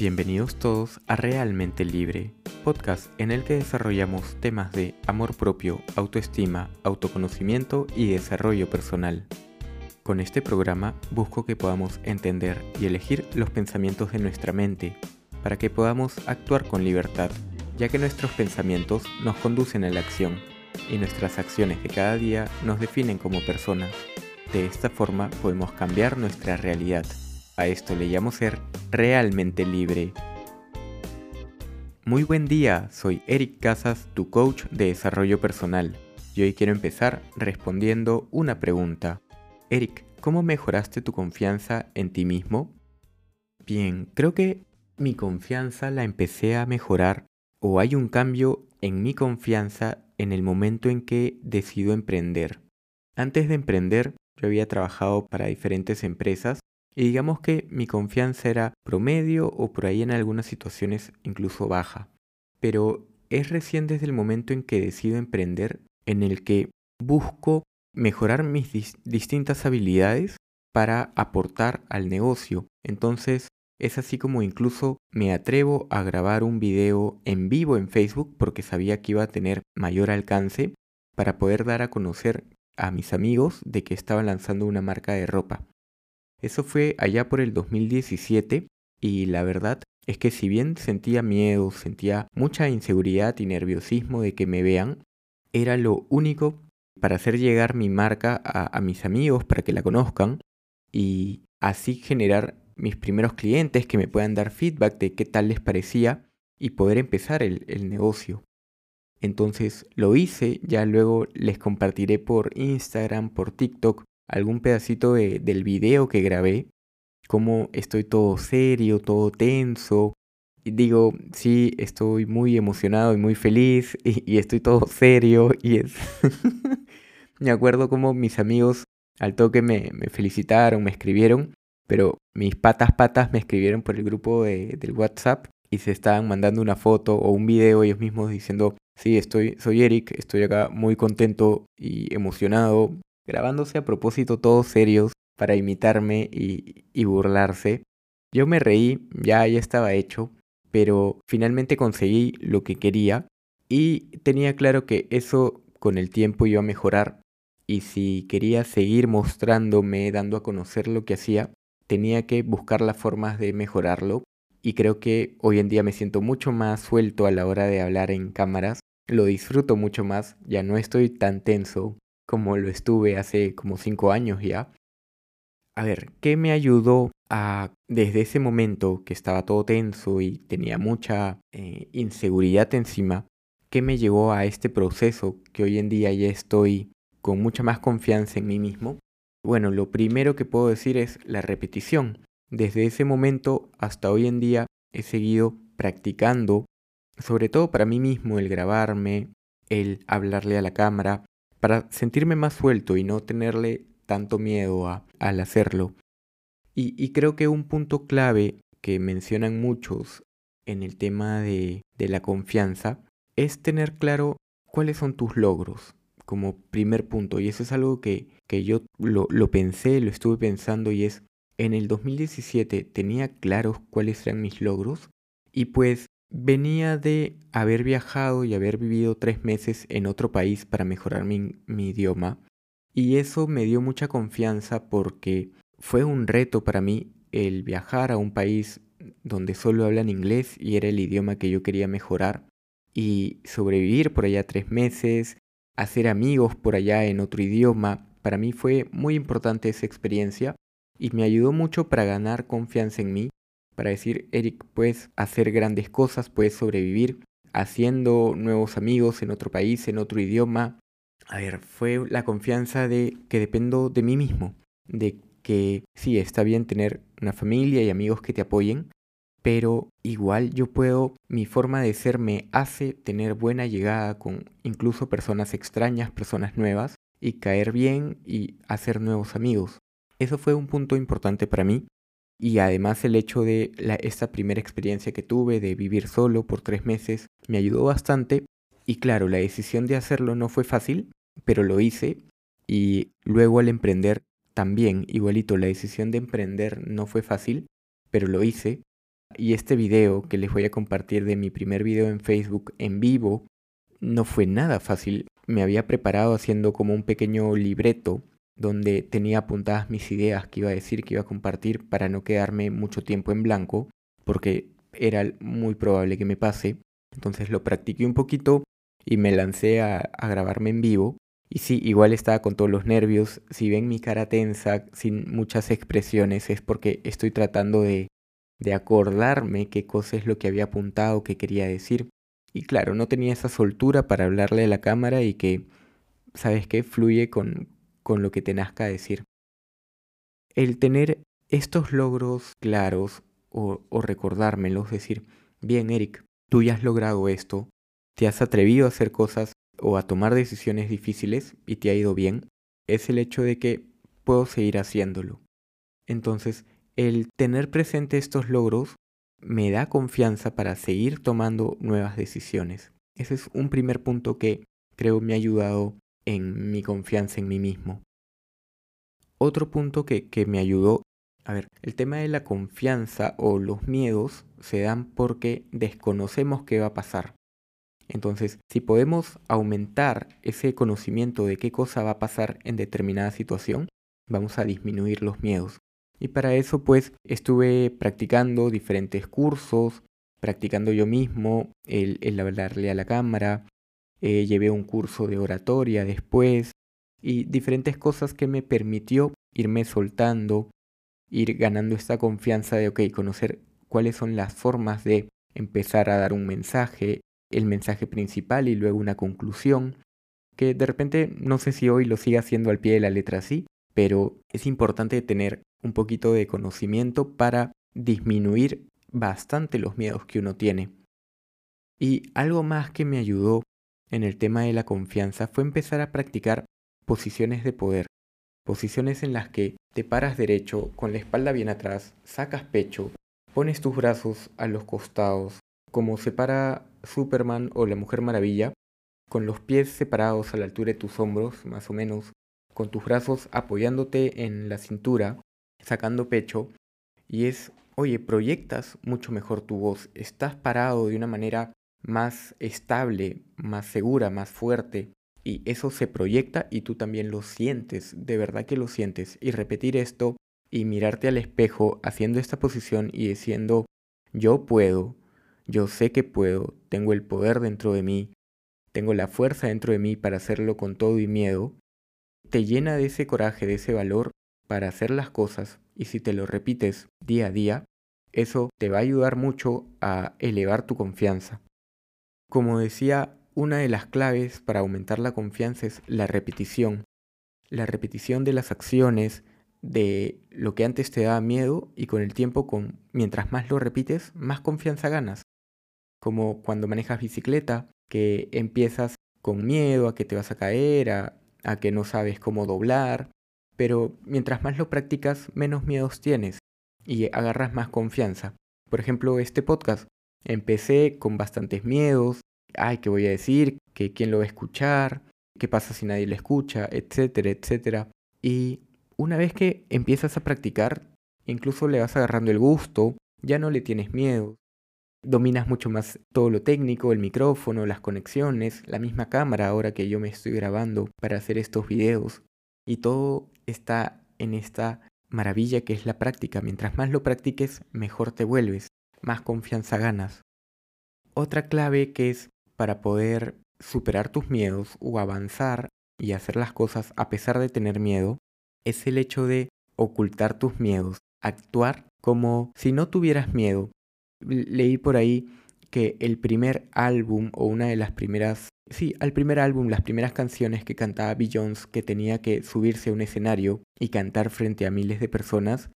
Bienvenidos todos a Realmente Libre, podcast en el que desarrollamos temas de amor propio, autoestima, autoconocimiento y desarrollo personal. Con este programa busco que podamos entender y elegir los pensamientos de nuestra mente para que podamos actuar con libertad, ya que nuestros pensamientos nos conducen a la acción y nuestras acciones de cada día nos definen como personas. De esta forma podemos cambiar nuestra realidad. A esto le llamo ser realmente libre. Muy buen día, soy Eric Casas, tu coach de desarrollo personal. Y hoy quiero empezar respondiendo una pregunta. Eric, ¿cómo mejoraste tu confianza en ti mismo? Bien, creo que mi confianza la empecé a mejorar o hay un cambio en mi confianza en el momento en que decido emprender. Antes de emprender, yo había trabajado para diferentes empresas y digamos que mi confianza era promedio o por ahí en algunas situaciones incluso baja. Pero es recién desde el momento en que decido emprender en el que busco mejorar mis distintas habilidades para aportar al negocio. Entonces es así como incluso me atrevo a grabar un video en vivo en Facebook porque sabía que iba a tener mayor alcance para poder dar a conocer a mis amigos de que estaba lanzando una marca de ropa. Eso fue allá por el 2017 y la verdad es que si bien sentía miedo, sentía mucha inseguridad y nerviosismo de que me vean, era lo único para hacer llegar mi marca a, mis amigos para que la conozcan y así generar mis primeros clientes que me puedan dar feedback de qué tal les parecía y poder empezar el, el negocio. Entonces lo hice, ya luego les compartiré por Instagram, por TikTok, algún pedacito de, del video que grabé, como estoy todo serio, todo tenso. Y digo, sí, estoy muy emocionado y muy feliz y, estoy todo serio y es... me acuerdo como mis amigos al toque me, me, felicitaron, me escribieron, pero mis patas patas me escribieron por el grupo de, del WhatsApp y se estaban mandando una foto o un video ellos mismos diciendo, sí, estoy, soy Eric, estoy acá muy contento y emocionado, grabándose a propósito todos serios para imitarme y, burlarse. Yo me reí, ya, ya estaba hecho, pero finalmente conseguí lo que quería y tenía claro que eso con el tiempo iba a mejorar. Y si quería seguir mostrándome, dando a conocer lo que hacía, tenía que buscar las formas de mejorarlo. Y creo que hoy en día me siento mucho más suelto a la hora de hablar en cámaras, lo disfruto mucho más, ya no estoy tan tenso, como lo estuve hace como cinco años ya. A ver, ¿qué me ayudó a, desde ese momento que estaba todo tenso y tenía mucha eh, inseguridad encima, qué me llevó a este proceso que hoy en día ya estoy con mucha más confianza en mí mismo? Bueno, lo primero que puedo decir es la repetición. Desde ese momento hasta hoy en día he seguido practicando, sobre todo para mí mismo, el grabarme, el hablarle a la cámara, para sentirme más suelto y no tenerle tanto miedo a, al hacerlo. Y, creo que un punto clave que mencionan muchos en el tema de, de la confianza es tener claro cuáles son tus logros como primer punto. Y eso es algo que, que yo lo, lo, pensé, lo estuve pensando y es, en el 2017 tenía claros cuáles eran mis logros y pues Venía de haber viajado y haber vivido tres meses en otro país para mejorar mi, idioma y eso me dio mucha confianza porque fue un reto para mí el viajar a un país donde solo hablan inglés y era el idioma que yo quería mejorar y sobrevivir por allá tres meses, hacer amigos por allá en otro idioma, para mí fue muy importante esa experiencia y me ayudó mucho para ganar confianza en mí para decir, Eric, puedes hacer grandes cosas, puedes sobrevivir haciendo nuevos amigos en otro país, en otro idioma. A ver, fue la confianza de que dependo de mí mismo, de que sí, está bien tener una familia y amigos que te apoyen, pero igual yo puedo, mi forma de ser me hace tener buena llegada con incluso personas extrañas, personas nuevas, y caer bien y hacer nuevos amigos. Eso fue un punto importante para mí y además el hecho de esta primera experiencia que tuve de vivir solo por tres meses me ayudó bastante. Y claro, la decisión de hacerlo no fue fácil, pero lo hice. Y luego al emprender también, igualito, la decisión de emprender no fue fácil, pero lo hice. Y este video que les voy a compartir de mi primer video en Facebook en vivo no fue nada fácil. Me había preparado haciendo como un pequeño libreto donde tenía apuntadas mis ideas que iba a decir, que iba a compartir para no quedarme mucho tiempo en blanco, porque era muy probable que me pase. Entonces lo practiqué un poquito y me lancé a, grabarme en vivo. Y sí, igual estaba con todos los nervios. Si ven mi cara tensa, sin muchas expresiones, es porque estoy tratando de, de acordarme qué cosa es lo que había apuntado, qué quería decir. Y claro, no tenía esa soltura para hablarle a la cámara y que, ¿sabes qué? Fluye con, con lo que te nazca decir. El tener estos logros claros o, o recordármelos, decir, bien Eric, tú ya has logrado esto, te has atrevido a hacer cosas o a tomar decisiones difíciles y te ha ido bien, es el hecho de que puedo seguir haciéndolo. Entonces, el tener presente estos logros me da confianza para seguir tomando nuevas decisiones. Ese es un primer punto que creo me ha ayudado en mi confianza en mí mismo. Otro punto que, que me ayudó, a ver, el tema de la confianza o los miedos se dan porque desconocemos qué va a pasar. Entonces, si podemos aumentar ese conocimiento de qué cosa va a pasar en determinada situación, vamos a disminuir los miedos. Y para eso pues estuve practicando diferentes cursos, practicando yo mismo el, el hablarle a la cámara, eh, llevé un curso de oratoria después y diferentes cosas que me permitió irme soltando, ir ganando esta confianza de, ok, conocer cuáles son las formas de empezar a dar un mensaje, el mensaje principal y luego una conclusión, que de repente no sé si hoy lo siga haciendo al pie de la letra así, pero es importante tener un poquito de conocimiento para disminuir bastante los miedos que uno tiene. Y algo más que me ayudó en el tema de la confianza fue empezar a practicar posiciones de poder, posiciones en las que te paras derecho, con la espalda bien atrás, sacas pecho, pones tus brazos a los costados, como se para Superman o la Mujer Maravilla, con los pies separados a la altura de tus hombros, más o menos, con tus brazos apoyándote en la cintura, sacando pecho, y es, oye, proyectas mucho mejor tu voz, estás parado de una manera más estable, más segura, más fuerte, y eso se proyecta y tú también lo sientes, de verdad que lo sientes, y repetir esto y mirarte al espejo haciendo esta posición y diciendo, yo puedo, yo sé que puedo, tengo el poder dentro de mí, tengo la fuerza dentro de mí para hacerlo con todo y miedo, te llena de ese coraje, de ese valor para hacer las cosas y si te lo repites día a día, eso te va a ayudar mucho a elevar tu confianza. Como decía, una de las claves para aumentar la confianza es la repetición. La repetición de las acciones, de lo que antes te daba miedo y con el tiempo, con, mientras más lo repites, más confianza ganas. Como cuando manejas bicicleta, que empiezas con miedo a que te vas a caer, a a que no sabes cómo doblar, pero mientras más lo practicas, menos miedos tienes y agarras más confianza. Por ejemplo, este podcast. Empecé con bastantes miedos, ay, ¿qué voy a decir? ¿Que quién lo va a escuchar? ¿Qué pasa si nadie lo escucha? Etcétera, etcétera. Y una vez que empiezas a practicar, incluso le vas agarrando el gusto, ya no le tienes miedo, dominas mucho más todo lo técnico, el micrófono, las conexiones, la misma cámara ahora que yo me estoy grabando para hacer estos videos. Y todo está en esta maravilla que es la práctica. Mientras más lo practiques, mejor te vuelves, más confianza ganas. Otra clave que es para poder superar tus miedos o avanzar y hacer las cosas a pesar de tener miedo, es el hecho de ocultar tus miedos, actuar como si no tuvieras miedo, leí por ahí que el primer álbum o una de las primeras, sí, al primer álbum, las primeras canciones que cantaba Beyoncé, que tenía que subirse a un escenario y cantar frente a miles de personas,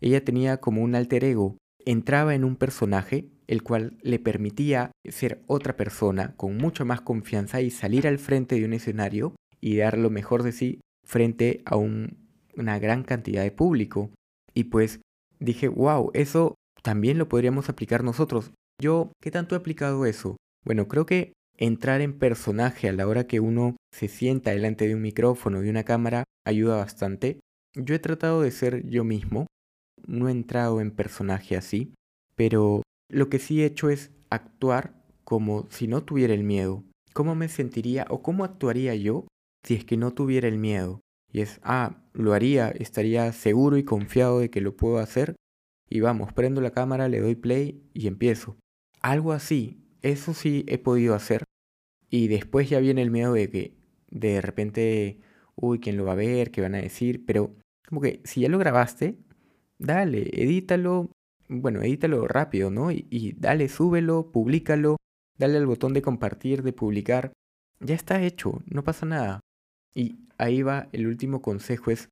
ella tenía como un alter ego, entraba en un personaje el cual le permitía ser otra persona con mucha más confianza y salir al frente de un escenario y dar lo mejor de sí frente a una gran cantidad de público. Y pues dije, wow, eso también lo podríamos aplicar nosotros. Yo, ¿qué tanto he aplicado eso? Bueno, creo que entrar en personaje a la hora que uno se sienta delante de un micrófono, de una cámara, ayuda bastante. Yo he tratado de ser yo mismo, no he entrado en personaje así, pero lo que sí he hecho es actuar como si no tuviera el miedo. ¿Cómo me sentiría o cómo actuaría yo si es que no tuviera el miedo? Y es, ah, lo haría, estaría seguro y confiado de que lo puedo hacer. Y vamos, prendo la cámara, le doy play y empiezo. Algo así, eso sí he podido hacer. Y después ya viene el miedo de que de repente, uy, ¿quién lo va a ver? ¿Qué van a decir? Pero como que si ya lo grabaste, dale, edítalo, bueno, edítalo rápido, ¿no? Y, dale, súbelo, públicalo, dale al botón de compartir, de publicar. Ya está hecho, no pasa nada. Y ahí va el último consejo es,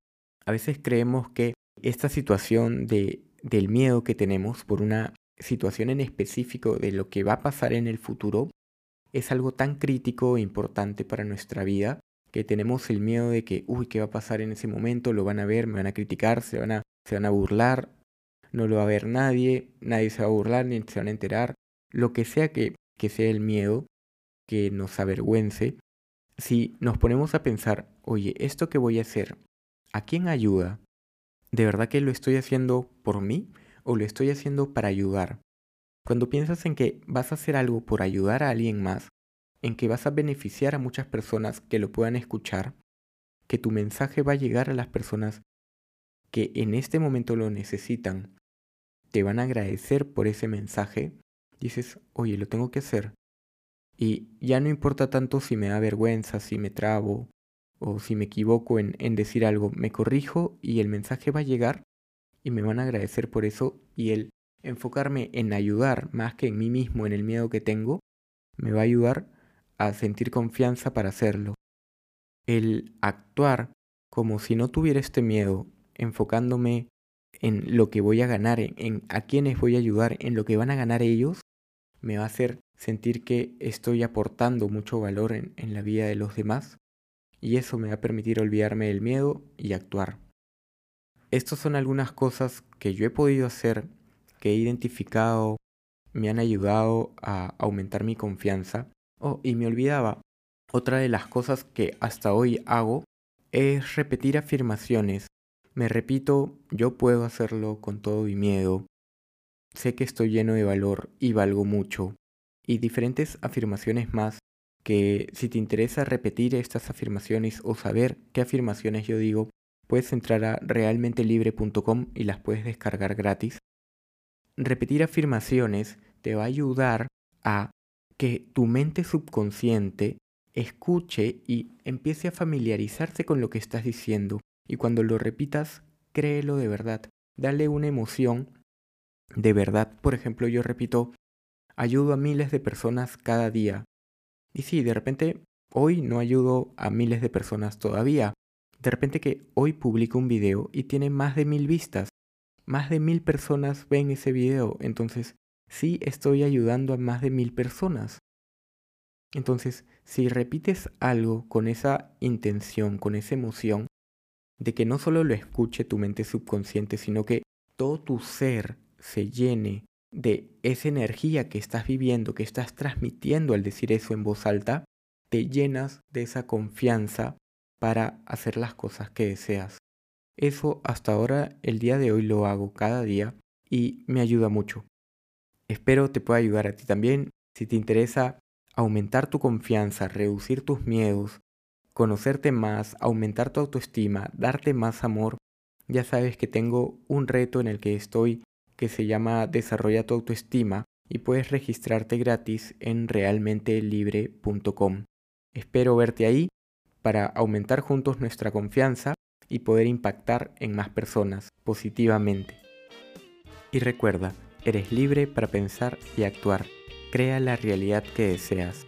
a veces creemos que esta situación de, del miedo que tenemos por una situación en específico de lo que va a pasar en el futuro es algo tan crítico e importante para nuestra vida que tenemos el miedo de que, uy, ¿qué va a pasar en ese momento? Lo van a ver, me van a criticar, se van a, se van a burlar, no lo va a ver nadie, nadie se va a burlar ni se van a enterar. Lo que sea que, que sea el miedo, que nos avergüence, si nos ponemos a pensar, oye, esto que voy a hacer, ¿a quién ayuda? ¿De verdad que lo estoy haciendo por mí o lo estoy haciendo para ayudar? Cuando piensas en que vas a hacer algo por ayudar a alguien más, en que vas a beneficiar a muchas personas que lo puedan escuchar, que tu mensaje va a llegar a las personas que en este momento lo necesitan, te van a agradecer por ese mensaje, dices, oye, lo tengo que hacer. Y ya no importa tanto si me da vergüenza, si me trabo o si me equivoco en, decir algo, me corrijo y el mensaje va a llegar y me van a agradecer por eso y el enfocarme en ayudar más que en mí mismo, en el miedo que tengo, me va a ayudar a sentir confianza para hacerlo. El actuar como si no tuviera este miedo, enfocándome en lo que voy a ganar, en, a quienes voy a ayudar, en lo que van a ganar ellos, me va a hacer sentir que estoy aportando mucho valor en, en la vida de los demás y eso me va a permitir olvidarme del miedo y actuar. Estas son algunas cosas que yo he podido hacer, que he identificado, me han ayudado a aumentar mi confianza. Oh, y me olvidaba, otra de las cosas que hasta hoy hago es repetir afirmaciones. Me repito, yo puedo hacerlo con todo mi miedo. Sé que estoy lleno de valor y valgo mucho. Y diferentes afirmaciones más que si te interesa repetir estas afirmaciones o saber qué afirmaciones yo digo, puedes entrar a realmentelibre.com y las puedes descargar gratis. Repetir afirmaciones te va a ayudar a que tu mente subconsciente escuche y empiece a familiarizarse con lo que estás diciendo. Y cuando lo repitas, créelo de verdad. Dale una emoción de verdad. Por ejemplo, yo repito, ayudo a miles de personas cada día. Y sí, de repente, hoy no ayudo a miles de personas todavía. De repente que hoy publico un video y tiene más de mil vistas. Más de mil personas ven ese video. Entonces, sí estoy ayudando a más de mil personas. Entonces, si repites algo con esa intención, con esa emoción, de que no solo lo escuche tu mente subconsciente, sino que todo tu ser se llene de esa energía que estás viviendo, que estás transmitiendo al decir eso en voz alta, te llenas de esa confianza para hacer las cosas que deseas. Eso hasta ahora, el día de hoy lo hago cada día y me ayuda mucho. Espero te pueda ayudar a ti también. Si te interesa aumentar tu confianza, reducir tus miedos, conocerte más, aumentar tu autoestima, darte más amor, ya sabes que tengo un reto en el que estoy que se llama Desarrolla tu autoestima y puedes registrarte gratis en realmentelibre.com. Espero verte ahí para aumentar juntos nuestra confianza y poder impactar en más personas positivamente. Y recuerda, eres libre para pensar y actuar. Crea la realidad que deseas.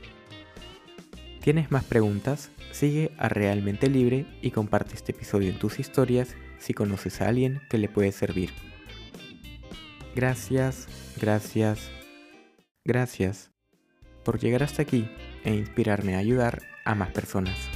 ¿Tienes más preguntas? Sigue a Realmente Libre y comparte este episodio en tus historias si conoces a alguien que le puede servir. Gracias, gracias, gracias por llegar hasta aquí e inspirarme a ayudar a más personas.